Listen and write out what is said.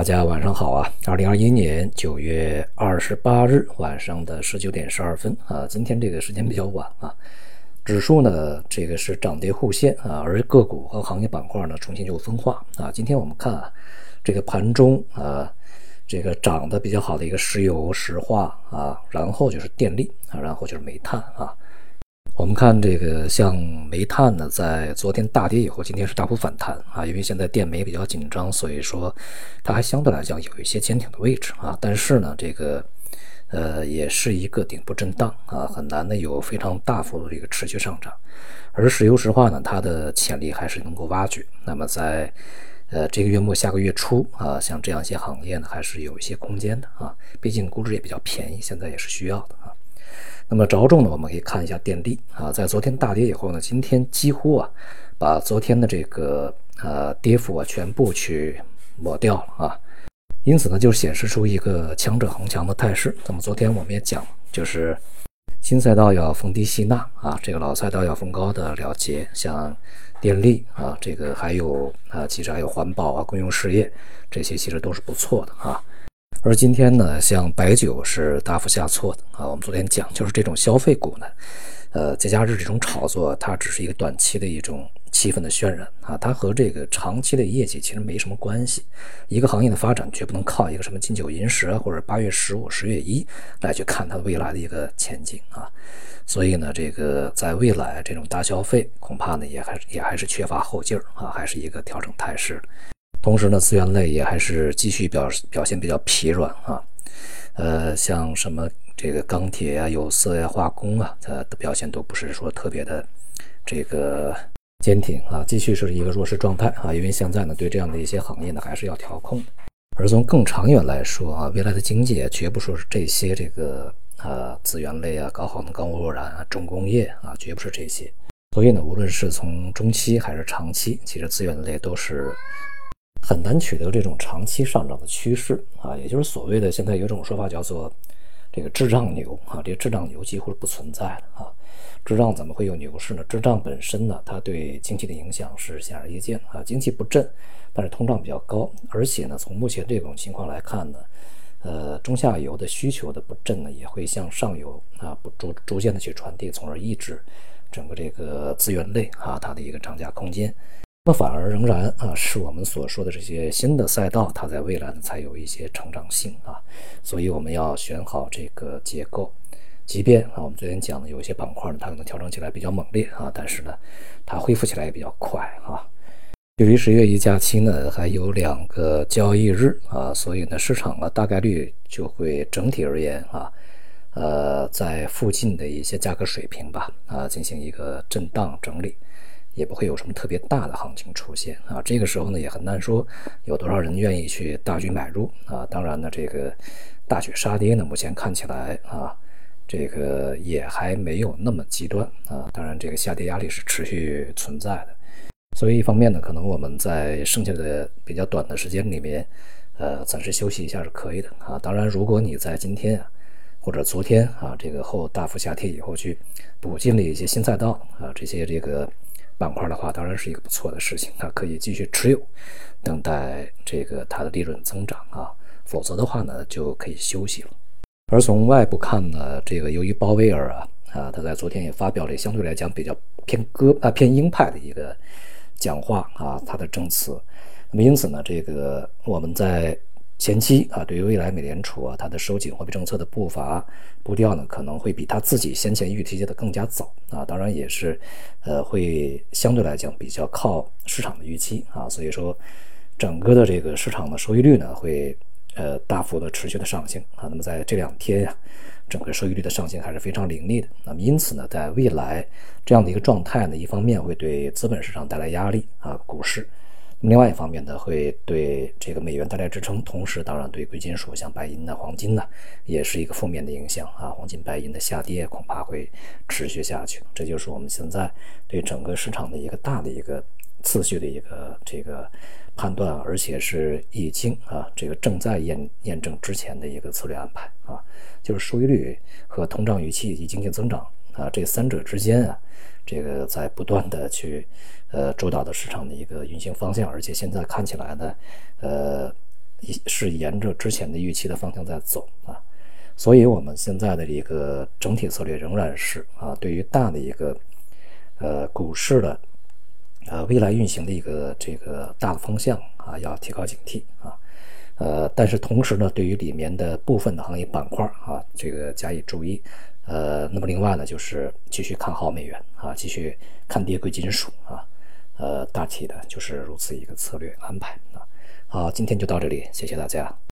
大家晚上好啊！二零二一年九月二十八日晚上的十九点十二分啊，今天这个时间比较晚啊。指数呢，这个是涨跌互现啊，而个股和行业板块呢，重新就分化啊。今天我们看啊，这个盘中啊，这个涨得比较好的一个石油石化啊，然后就是电力啊，然后就是煤炭啊。我们看这个像煤炭呢，在昨天大跌以后，今天是大幅反弹啊，因为现在电煤比较紧张，所以说它还相对来讲有一些坚挺的位置啊。但是呢，这个呃也是一个顶部震荡啊，很难的有非常大幅度的一个持续上涨。而石油石化呢，它的潜力还是能够挖掘。那么在呃这个月末下个月初啊，像这样一些行业呢，还是有一些空间的啊，毕竟估值也比较便宜，现在也是需要的啊。那么着重呢，我们可以看一下电力啊，在昨天大跌以后呢，今天几乎啊把昨天的这个呃跌幅啊全部去抹掉了啊，因此呢就显示出一个强者恒强的态势。那么昨天我们也讲，就是新赛道要逢低吸纳啊，这个老赛道要逢高的了结，像电力啊，这个还有啊，其实还有环保啊、公用事业这些，其实都是不错的啊。而今天呢，像白酒是大幅下挫的啊。我们昨天讲，就是这种消费股呢，呃，节假日这种炒作，它只是一个短期的一种气氛的渲染啊，它和这个长期的业绩其实没什么关系。一个行业的发展绝不能靠一个什么金九银十啊，或者八月十五、十月一来去看它未来的一个前景啊。所以呢，这个在未来这种大消费恐怕呢也还也还是缺乏后劲儿啊，还是一个调整态势。同时呢，资源类也还是继续表表现比较疲软啊，呃，像什么这个钢铁啊、有色呀、化工啊，它的表现都不是说特别的这个坚挺啊，继续是一个弱势状态啊。因为现在呢，对这样的一些行业呢，还是要调控。而从更长远来说啊，未来的经济绝不说是这些这个呃资源类啊、高耗能、高污染啊、重工业啊，绝不是这些。所以呢，无论是从中期还是长期，其实资源类都是。很难取得这种长期上涨的趋势啊，也就是所谓的现在有一种说法叫做这个滞胀牛啊，这个滞胀牛几乎是不存在的啊。滞胀怎么会有牛市呢？滞胀本身呢，它对经济的影响是显而易见啊，经济不振，但是通胀比较高，而且呢，从目前这种情况来看呢，呃，中下游的需求的不振呢，也会向上游啊不逐逐渐的去传递，从而抑制整个这个资源类啊它的一个涨价空间。那反而仍然啊，是我们所说的这些新的赛道，它在未来呢才有一些成长性啊，所以我们要选好这个结构。即便啊，我们昨天讲的有一些板块呢，它可能调整起来比较猛烈啊，但是呢，它恢复起来也比较快啊。距离十月一假期呢还有两个交易日啊，所以呢，市场呢大概率就会整体而言啊，呃，在附近的一些价格水平吧啊，进行一个震荡整理。也不会有什么特别大的行情出现啊，这个时候呢也很难说有多少人愿意去大举买入啊。当然呢，这个大举杀跌呢，目前看起来啊，这个也还没有那么极端啊。当然，这个下跌压力是持续存在的。所以一方面呢，可能我们在剩下的比较短的时间里面，呃，暂时休息一下是可以的啊。当然，如果你在今天啊或者昨天啊这个后大幅下跌以后去补进了一些新赛道啊，这些这个。板块的话，当然是一个不错的事情，它可以继续持有，等待这个它的利润增长啊。否则的话呢，就可以休息了。而从外部看呢，这个由于鲍威尔啊啊，他在昨天也发表了相对来讲比较偏鸽啊偏鹰派的一个讲话啊，他的证词。那么因此呢，这个我们在。前期啊，对于未来美联储啊，它的收紧货币政策的步伐步调呢，可能会比他自己先前预期的更加早啊。当然也是，呃，会相对来讲比较靠市场的预期啊。所以说，整个的这个市场的收益率呢，会呃大幅的持续的上行啊。那么在这两天呀，整个收益率的上行还是非常凌厉的。那么因此呢，在未来这样的一个状态呢，一方面会对资本市场带来压力啊，股市。另外一方面呢，会对这个美元带来支撑，同时当然对贵金属像白银呢、黄金呢，也是一个负面的影响啊。黄金、白银的下跌恐怕会持续下去，这就是我们现在对整个市场的一个大的一个次序的一个这个判断，而且是已经啊这个正在验验证之前的一个策略安排啊，就是收益率和通胀预期以及经济增长啊这三者之间啊。这个在不断的去，呃，主导的市场的一个运行方向，而且现在看起来呢，呃，是沿着之前的预期的方向在走啊，所以我们现在的一个整体策略仍然是啊，对于大的一个呃股市的呃未来运行的一个这个大的方向啊，要提高警惕啊，呃，但是同时呢，对于里面的部分的行业板块啊，这个加以注意。呃，那么另外呢，就是继续看好美元啊，继续看跌贵金属啊，呃，大体的就是如此一个策略安排啊。好，今天就到这里，谢谢大家。